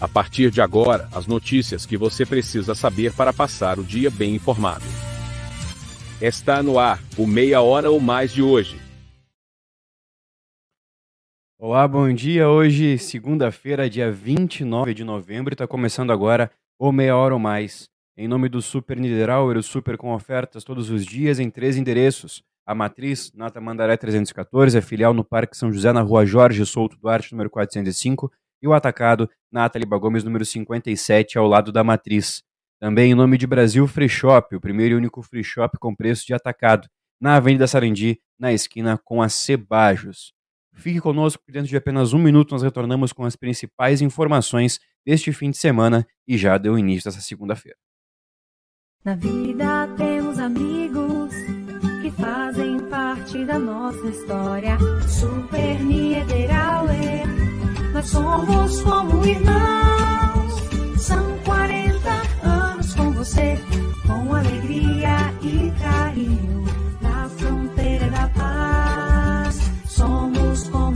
A partir de agora, as notícias que você precisa saber para passar o dia bem informado. Está no ar, o Meia Hora ou Mais de hoje. Olá, bom dia. Hoje, segunda-feira, dia 29 de novembro, está começando agora o Meia Hora ou Mais. Em nome do Super Niederauer, o Super com ofertas todos os dias em três endereços. A Matriz, na Tamandaré 314, a filial no Parque São José, na rua Jorge Souto Duarte, número 405, e o atacado na Taliba Gomes, número 57, ao lado da matriz. Também em nome de Brasil Free Shop, o primeiro e único free shop com preço de atacado, na Avenida Sarandi, na esquina com a Cebajos. Fique conosco, que dentro de apenas um minuto nós retornamos com as principais informações deste fim de semana e já deu início essa segunda-feira. Na vida temos amigos que fazem parte da nossa história. Super Niederauer nós somos como irmãos. São 40 anos com você, com alegria e carinho. Na fronteira da paz, somos como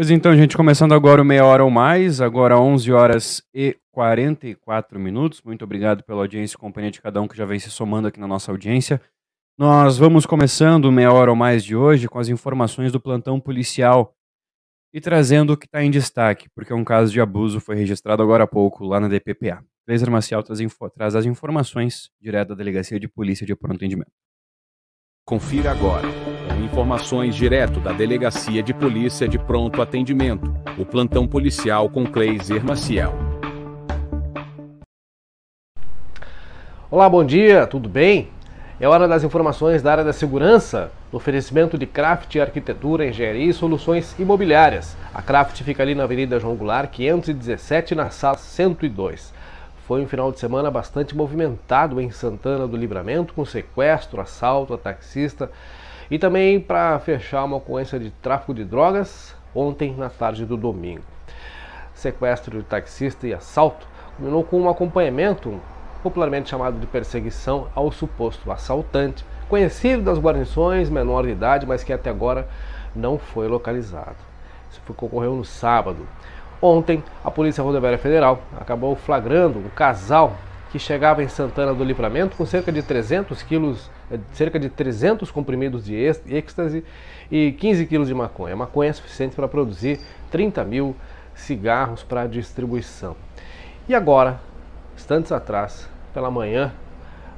Pois então, gente, começando agora o meia hora ou mais, agora 11 horas e 44 minutos. Muito obrigado pela audiência e companhia de cada um que já vem se somando aqui na nossa audiência. Nós vamos começando o meia hora ou mais de hoje com as informações do plantão policial e trazendo o que está em destaque, porque um caso de abuso foi registrado agora há pouco lá na DPPA. Laser Marcial traz, traz as informações direto da Delegacia de Polícia de Pronto. Confira agora, com informações direto da Delegacia de Polícia de Pronto Atendimento, o plantão policial com Cleiser Maciel. Olá, bom dia, tudo bem? É hora das informações da área da segurança, oferecimento de Craft Arquitetura, Engenharia e Soluções Imobiliárias. A Craft fica ali na Avenida João Goulart, 517, na sala 102. Foi um final de semana bastante movimentado em Santana do Livramento, com sequestro, assalto a taxista e também para fechar uma ocorrência de tráfico de drogas ontem na tarde do domingo. Sequestro de taxista e assalto combinou com um acompanhamento popularmente chamado de perseguição ao suposto assaltante, conhecido das guarnições, menor de idade, mas que até agora não foi localizado. Isso ocorreu no sábado. Ontem, a Polícia Rodoviária Federal acabou flagrando um casal que chegava em Santana do Livramento com cerca de 300 quilos, cerca de 300 comprimidos de êxtase e 15 quilos de maconha. Maconha é suficiente para produzir 30 mil cigarros para distribuição. E agora, instantes atrás, pela manhã,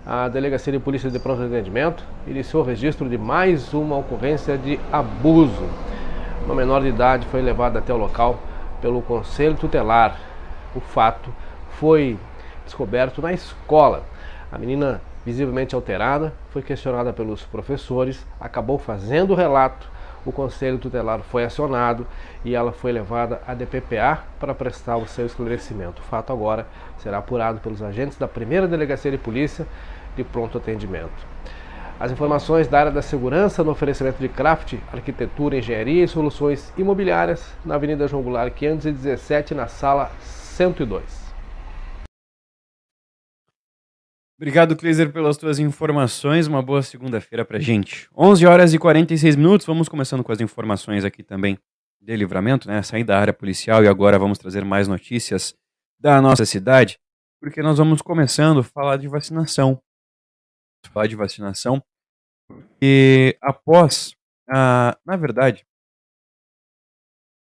a Delegacia de Polícia de Pronto Atendimento iniciou o registro de mais uma ocorrência de abuso. Uma menor de idade foi levada até o local pelo Conselho Tutelar. O fato foi descoberto na escola. A menina, visivelmente alterada, foi questionada pelos professores, acabou fazendo o relato. O Conselho Tutelar foi acionado e ela foi levada à DPPA para prestar o seu esclarecimento. O fato agora será apurado pelos agentes da primeira Delegacia de Polícia de Pronto Atendimento. As informações da área da segurança no oferecimento de craft, arquitetura, engenharia e soluções imobiliárias na Avenida João Goulart 517, na sala 102. Obrigado, Kleiser, pelas tuas informações. Uma boa segunda-feira pra gente. 11 horas e 46 minutos. Vamos começando com as informações aqui também de livramento, né? Sair da área policial e agora vamos trazer mais notícias da nossa cidade, porque nós vamos começando a falar de vacinação. Falar de vacinação e após, ah, na verdade,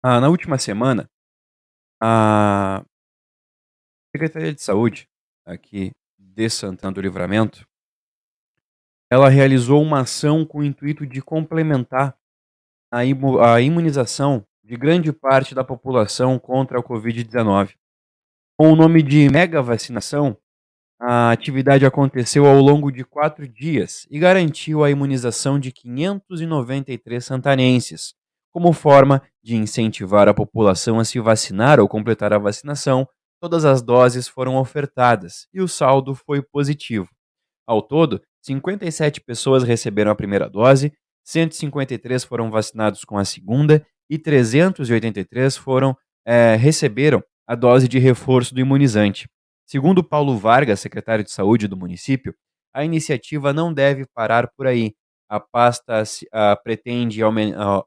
na última semana, a Secretaria de Saúde aqui de Santana do Livramento, ela realizou uma ação com o intuito de complementar a imunização de grande parte da população contra a Covid-19. Com o nome de mega vacinação, a atividade aconteceu ao longo de quatro dias e garantiu a imunização de 593 santanenses. Como forma de incentivar a população a se vacinar ou completar a vacinação, todas as doses foram ofertadas e o saldo foi positivo. Ao todo, 57 pessoas receberam a primeira dose, 153 foram vacinados com a segunda e 383 foram é, receberam a dose de reforço do imunizante. Segundo Paulo Vargas, secretário de Saúde do município, a iniciativa não deve parar por aí. A pasta pretende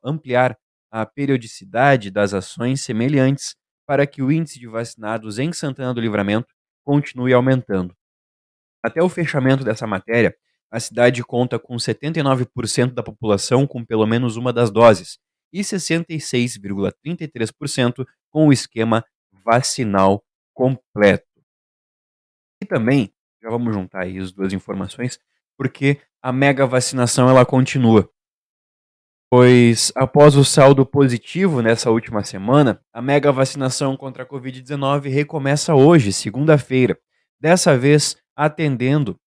ampliar a periodicidade das ações semelhantes para que o índice de vacinados em Santana do Livramento continue aumentando. Até o fechamento dessa matéria, a cidade conta com 79% da população com pelo menos uma das doses e 66,33% com o esquema vacinal completo. E também, já vamos juntar aí as duas informações, porque a mega vacinação ela continua. Pois após o saldo positivo nessa última semana, a mega vacinação contra a Covid-19 recomeça hoje, segunda-feira, dessa vez atendendo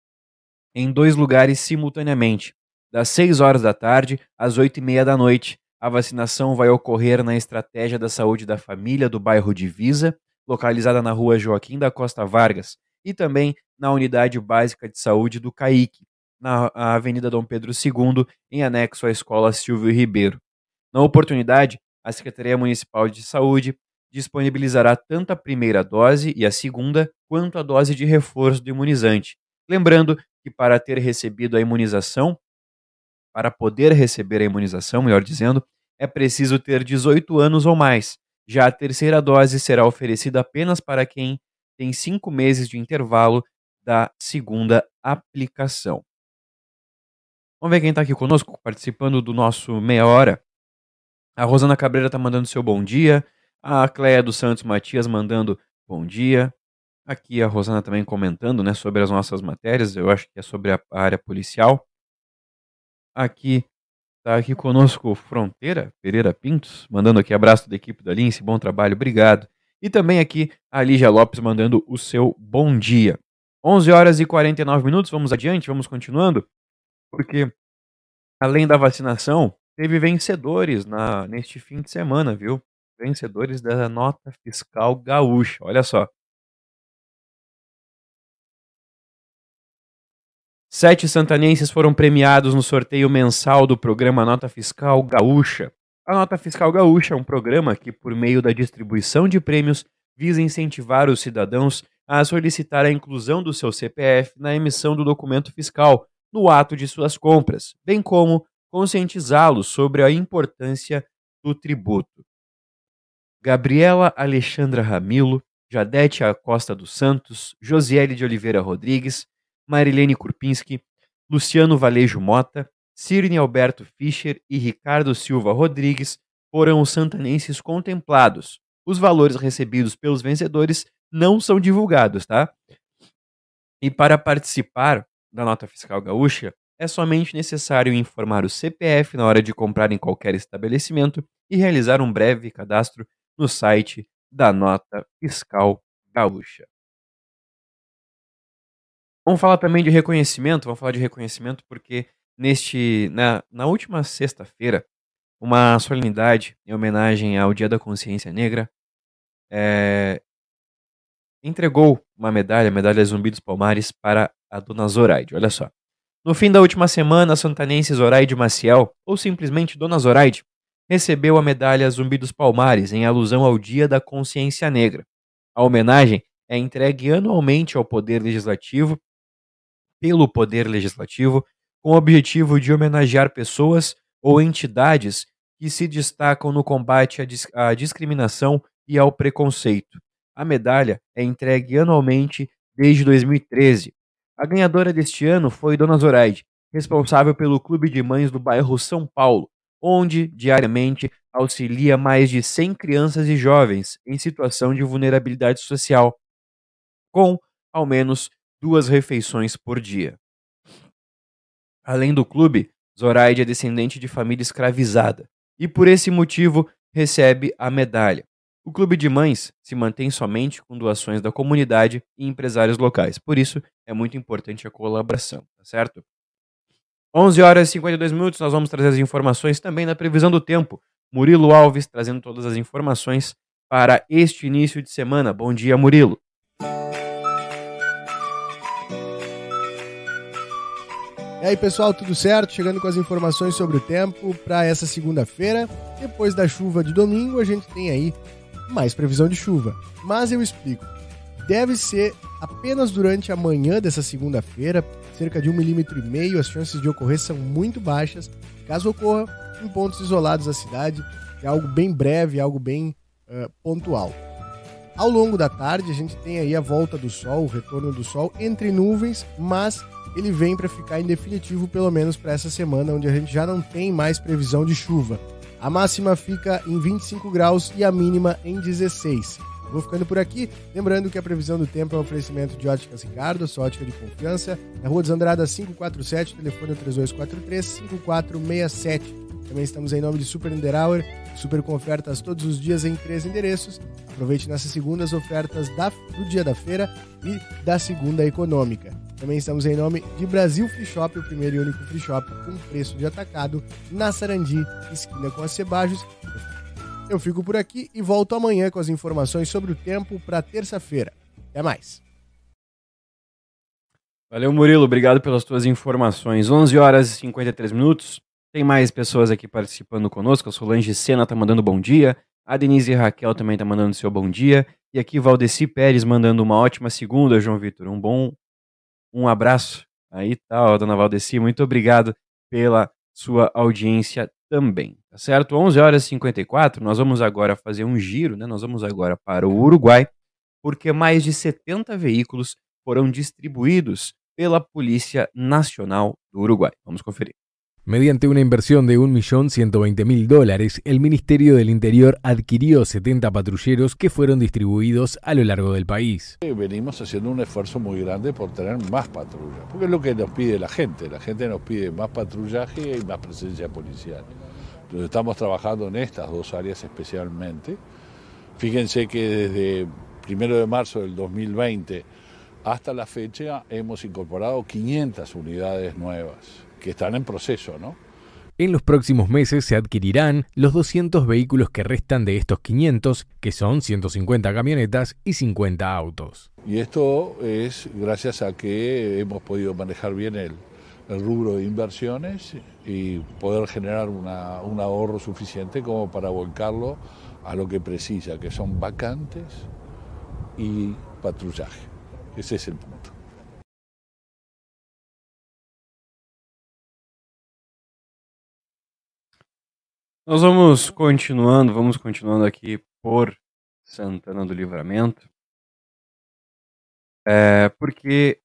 em dois lugares simultaneamente, das 6 horas da tarde às 8 e meia da noite. A vacinação vai ocorrer na Estratégia da Saúde da Família do bairro Divisa, localizada na rua Joaquim da Costa Vargas, e também na Unidade Básica de Saúde do CAIC, na Avenida Dom Pedro II, em anexo à Escola Silvio Ribeiro. Na oportunidade, a Secretaria Municipal de Saúde disponibilizará tanto a primeira dose e a segunda, quanto a dose de reforço do imunizante. Lembrando que para ter recebido a imunização, para poder receber a imunização, melhor dizendo, é preciso ter 18 anos ou mais. Já a terceira dose será oferecida apenas para quem tem cinco meses de intervalo da segunda aplicação. Vamos ver quem está aqui conosco, participando do nosso meia hora. A Rosana Cabreira está mandando seu bom dia. A Cléia dos Santos Matias mandando bom dia. Aqui a Rosana também comentando né, sobre as nossas matérias. Eu acho que é sobre a área policial. Aqui está aqui conosco Fronteira Pereira Pintos, mandando aqui abraço da equipe da Lince, bom trabalho, obrigado. E também aqui a Lígia Lopes mandando o seu bom dia. 11 horas e 49 minutos, vamos adiante, vamos continuando, porque além da vacinação, teve vencedores na, neste fim de semana, viu? Vencedores da nota fiscal gaúcha, olha só. Sete santanenses foram premiados no sorteio mensal do programa Nota Fiscal Gaúcha. A Nota Fiscal Gaúcha é um programa que, por meio da distribuição de prêmios, visa incentivar os cidadãos a solicitar a inclusão do seu CPF na emissão do documento fiscal no ato de suas compras, bem como conscientizá-los sobre a importância do tributo. Gabriela Alexandra Ramilo, Jadete Acosta dos Santos, Josiele de Oliveira Rodrigues, Marilene Kurpinski, Luciano Valejo Mota, Cirne Alberto Fischer e Ricardo Silva Rodrigues foram os santanenses contemplados. Os valores recebidos pelos vencedores não são divulgados, tá? E para participar da nota fiscal gaúcha, é somente necessário informar o CPF na hora de comprar em qualquer estabelecimento e realizar um breve cadastro no site da nota fiscal gaúcha. Vamos falar também de reconhecimento, vamos falar de reconhecimento porque neste na, na última sexta-feira, uma solenidade em homenagem ao Dia da Consciência Negra é, entregou uma medalha, a medalha Zumbi dos Palmares, para a dona Zoraide. Olha só. No fim da última semana, a santanense Zoraide Maciel, ou simplesmente Dona Zoraide, recebeu a medalha Zumbi dos Palmares em alusão ao Dia da Consciência Negra. A homenagem é entregue anualmente ao Poder Legislativo pelo Poder Legislativo com o objetivo de homenagear pessoas ou entidades que se destacam no combate à, dis à discriminação e ao preconceito. A medalha é entregue anualmente desde 2013. A ganhadora deste ano foi Dona Zoraide, responsável pelo Clube de Mães do bairro São Paulo, onde diariamente auxilia mais de 100 crianças e jovens em situação de vulnerabilidade social, com ao menos duas refeições por dia. Além do clube, Zoraide é descendente de família escravizada e, por esse motivo, recebe a medalha. O Clube de Mães se mantém somente com doações da comunidade e empresários locais. Por isso, é muito importante a colaboração, tá certo? 11 horas e 52 minutos, nós vamos trazer as informações também na previsão do tempo. Murilo Alves trazendo todas as informações para este início de semana. Bom dia, Murilo. E aí, pessoal, tudo certo? Chegando com as informações sobre o tempo para essa segunda-feira. Depois da chuva de domingo, a gente tem aí mais previsão de chuva. Mas eu explico. Deve ser apenas durante a manhã dessa segunda-feira, cerca de um milímetro e meio. As chances de ocorrer são muito baixas. Caso ocorra, em pontos isolados da cidade, é algo bem breve, algo bem uh, pontual. Ao longo da tarde, a gente tem aí a volta do sol, o retorno do sol entre nuvens, mas ele vem para ficar em definitivo, pelo menos para essa semana, onde a gente já não tem mais previsão de chuva. A máxima fica em 25 graus e a mínima em 16. Vou ficando por aqui, lembrando que a previsão do tempo é um oferecimento de Óticas Ricardo, sua ótica de confiança, na Rua dos Andradas 547, telefone 3243 5467. Também estamos em nome de Super Niederauer, super com ofertas todos os dias em três endereços. Aproveite nessas segundas ofertas da, do dia da feira e da segunda econômica. Também estamos em nome de Brasil Free Shop, o primeiro e único free shop com preço de atacado na Sarandi, esquina com a Cebajos. Eu fico por aqui e volto amanhã com as informações sobre o tempo para terça-feira. Até mais. Valeu, Murilo. Obrigado pelas tuas informações. 11 horas e 53 minutos. Tem mais pessoas aqui participando conosco. A Solange Sena tá mandando bom dia. A Denise Raquel também tá mandando seu bom dia. E aqui Valdeci Pérez mandando uma ótima segunda, João Vitor. Um bom um abraço. Aí tá, ó, dona Valdeci, muito obrigado pela sua audiência também, tá certo? 11 horas e 54, nós vamos agora fazer um giro, né? Nós vamos agora para o Uruguai, porque mais de 70 veículos foram distribuídos pela Polícia Nacional do Uruguai. Vamos conferir. Mediante una inversión de 1.120.000 dólares, el Ministerio del Interior adquirió 70 patrulleros que fueron distribuidos a lo largo del país. Venimos haciendo un esfuerzo muy grande por tener más patrullas, porque es lo que nos pide la gente. La gente nos pide más patrullaje y más presencia policial. Entonces estamos trabajando en estas dos áreas especialmente. Fíjense que desde 1 de marzo del 2020 hasta la fecha hemos incorporado 500 unidades nuevas que están en proceso, ¿no? En los próximos meses se adquirirán los 200 vehículos que restan de estos 500, que son 150 camionetas y 50 autos. Y esto es gracias a que hemos podido manejar bien el, el rubro de inversiones y poder generar una, un ahorro suficiente como para volcarlo a lo que precisa, que son vacantes y patrullaje. Ese es el punto. Nós vamos continuando, vamos continuando aqui por Santana do Livramento, é, porque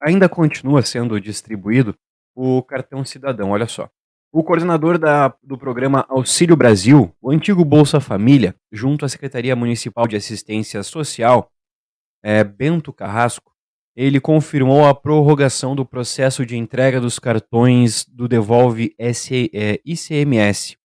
ainda continua sendo distribuído o cartão cidadão. Olha só. O coordenador da, do programa Auxílio Brasil, o antigo Bolsa Família, junto à Secretaria Municipal de Assistência Social, é, Bento Carrasco, ele confirmou a prorrogação do processo de entrega dos cartões do Devolve ICMS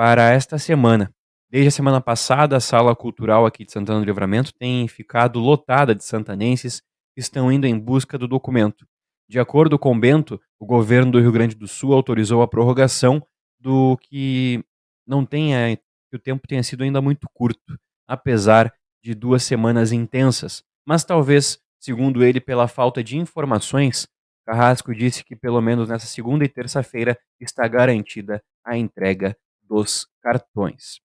para esta semana. Desde a semana passada, a sala cultural aqui de Santana do Livramento tem ficado lotada de santanenses que estão indo em busca do documento. De acordo com Bento, o governo do Rio Grande do Sul autorizou a prorrogação do que não tenha que o tempo tenha sido ainda muito curto, apesar de duas semanas intensas. Mas talvez, segundo ele, pela falta de informações, Carrasco disse que pelo menos nessa segunda e terça-feira está garantida a entrega dos cartões.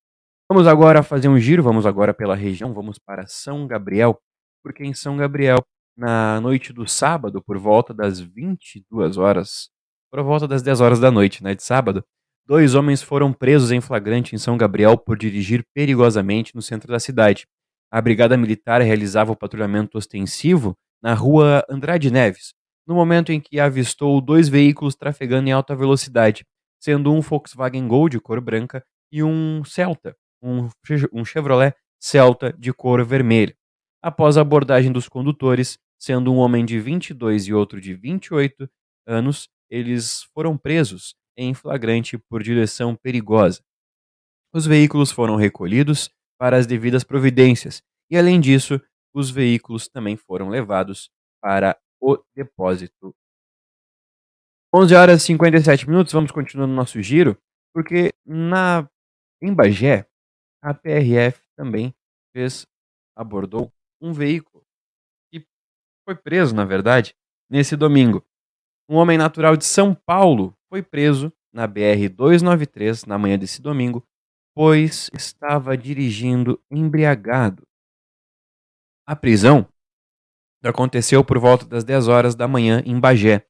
Vamos agora fazer um giro, vamos agora pela região, vamos para São Gabriel, porque em São Gabriel, na noite do sábado, por volta das 22 horas, por volta das 10 horas da noite, né, de sábado, dois homens foram presos em flagrante em São Gabriel por dirigir perigosamente no centro da cidade. A brigada militar realizava o patrulhamento ostensivo na rua Andrade Neves, no momento em que avistou dois veículos trafegando em alta velocidade, sendo um Volkswagen Gol de cor branca e um Celta, um, um Chevrolet Celta de cor vermelha. Após a abordagem dos condutores, sendo um homem de 22 e outro de 28 anos, eles foram presos em flagrante por direção perigosa. Os veículos foram recolhidos para as devidas providências e, além disso, os veículos também foram levados para o depósito. 11 horas e 57 minutos, vamos continuando no nosso giro, porque na em Bagé, a PRF também fez abordou um veículo que foi preso, na verdade, nesse domingo. Um homem natural de São Paulo foi preso na BR 293 na manhã desse domingo pois estava dirigindo embriagado. A prisão aconteceu por volta das 10 horas da manhã em Bagé.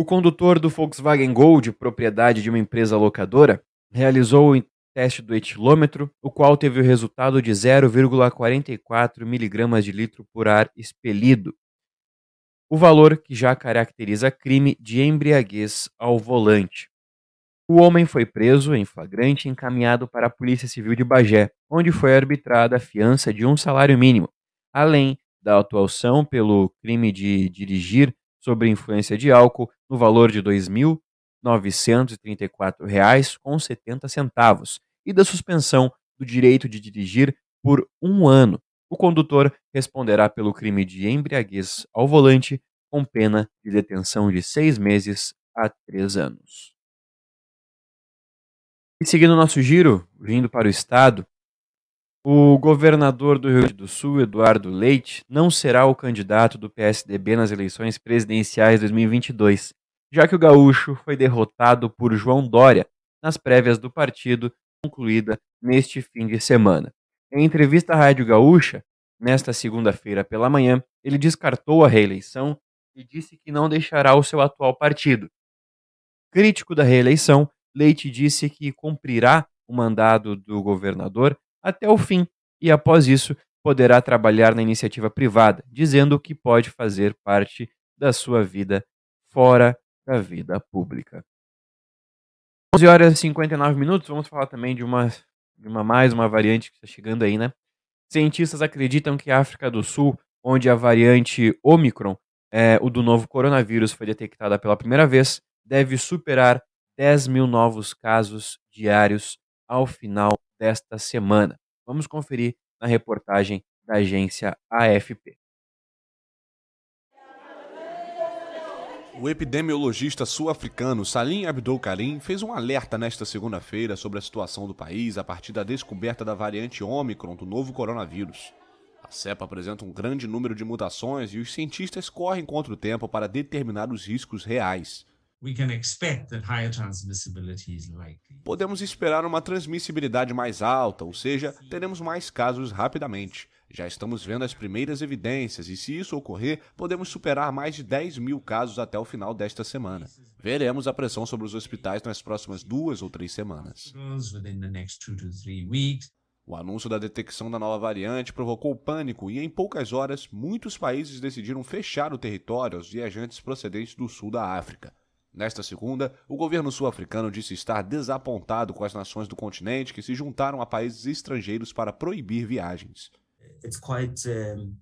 O condutor do Volkswagen Gold, propriedade de uma empresa locadora, realizou o teste do etilômetro, o qual teve o resultado de 0,44 mg de litro por ar expelido. O valor que já caracteriza crime de embriaguez ao volante. O homem foi preso em flagrante e encaminhado para a Polícia Civil de Bagé, onde foi arbitrada a fiança de um salário mínimo, além da atuação pelo crime de dirigir sob influência de álcool no valor de R$ 2.934,70 e da suspensão do direito de dirigir por um ano. O condutor responderá pelo crime de embriaguez ao volante, com pena de detenção de seis meses a três anos. E seguindo o nosso giro, vindo para o estado, o governador do Rio Grande do Sul, Eduardo Leite, não será o candidato do PSDB nas eleições presidenciais 2022, já que o gaúcho foi derrotado por João Dória nas prévias do partido concluída neste fim de semana. Em entrevista à Rádio Gaúcha, nesta segunda-feira pela manhã, ele descartou a reeleição e disse que não deixará o seu atual partido. Crítico da reeleição, Leite disse que cumprirá o mandado do governador até o fim e, após isso, poderá trabalhar na iniciativa privada, dizendo que pode fazer parte da sua vida fora da vida pública. 11 horas e 59 minutos, vamos falar também de uma, de uma mais uma variante que está chegando aí, né? Cientistas acreditam que a África do Sul, onde a variante Omicron, é, o do novo coronavírus, foi detectada pela primeira vez, deve superar 10 mil novos casos diários ao final desta semana. Vamos conferir na reportagem da agência AFP. O epidemiologista sul-africano Salim Abdul Karim fez um alerta nesta segunda-feira sobre a situação do país a partir da descoberta da variante Ômicron do novo coronavírus. A cepa apresenta um grande número de mutações e os cientistas correm contra o tempo para determinar os riscos reais. Podemos esperar uma transmissibilidade mais alta, ou seja, teremos mais casos rapidamente. Já estamos vendo as primeiras evidências e, se isso ocorrer, podemos superar mais de 10 mil casos até o final desta semana. Veremos a pressão sobre os hospitais nas próximas duas ou três semanas. O anúncio da detecção da nova variante provocou pânico e, em poucas horas, muitos países decidiram fechar o território aos viajantes procedentes do sul da África. Nesta segunda, o governo sul-africano disse estar desapontado com as nações do continente que se juntaram a países estrangeiros para proibir viagens. Quite, um,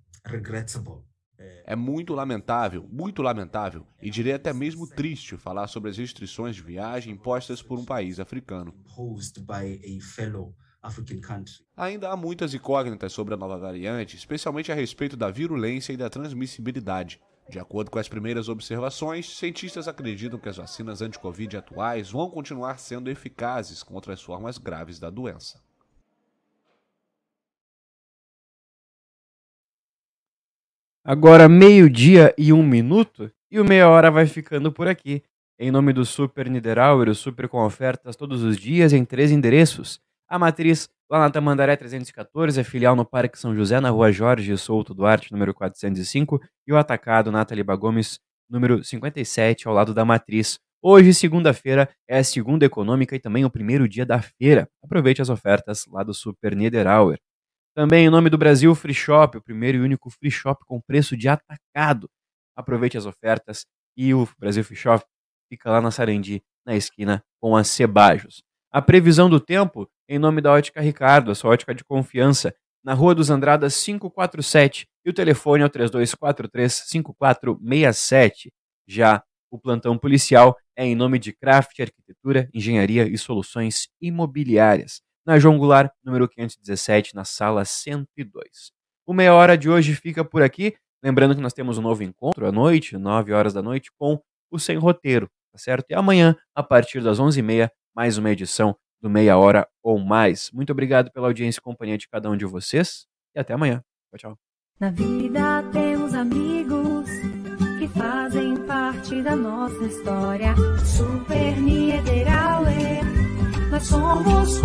é muito lamentável, muito lamentável, e direi até mesmo triste falar sobre as restrições de viagem impostas por um país africano. Ainda há muitas incógnitas sobre a nova variante, especialmente a respeito da virulência e da transmissibilidade. De acordo com as primeiras observações, cientistas acreditam que as vacinas anti-Covid atuais vão continuar sendo eficazes contra as formas graves da doença. Agora, meio-dia e um minuto, e o Meia Hora vai ficando por aqui. Em nome do Super Niederauer, o Super com ofertas todos os dias em três endereços. A matriz lá na Tamandaré 314, a filial no Parque São José, na rua Jorge Souto Duarte, número 405, e o atacado na Taliba Gomes, número 57, ao lado da matriz. Hoje, segunda-feira, é a segunda econômica e também o primeiro dia da feira. Aproveite as ofertas lá do Super Niederauer. Também em nome do Brasil Free Shop, o primeiro e único free shop com preço de atacado. Aproveite as ofertas e o Brasil Free Shop fica lá na Sarandi, na esquina com a Cebajos. A previsão do tempo em nome da Ótica Ricardo, a sua ótica de confiança. na Rua dos Andradas 547 e o telefone é o 3243-5467. Já o plantão policial é em nome de Craft Arquitetura, Engenharia e Soluções Imobiliárias, na João Goulart, número 517, na sala 102. O Meia Hora de hoje fica por aqui. Lembrando que nós temos um novo encontro à noite, 9 horas da noite, com o Sem Roteiro, tá certo? E amanhã, a partir das 11h30, mais uma edição do Meia Hora ou Mais. Muito obrigado pela audiência e companhia de cada um de vocês e até amanhã. Tchau, tchau. Na vida temos amigos que fazem parte da nossa história. Super Niederauer, nós somos.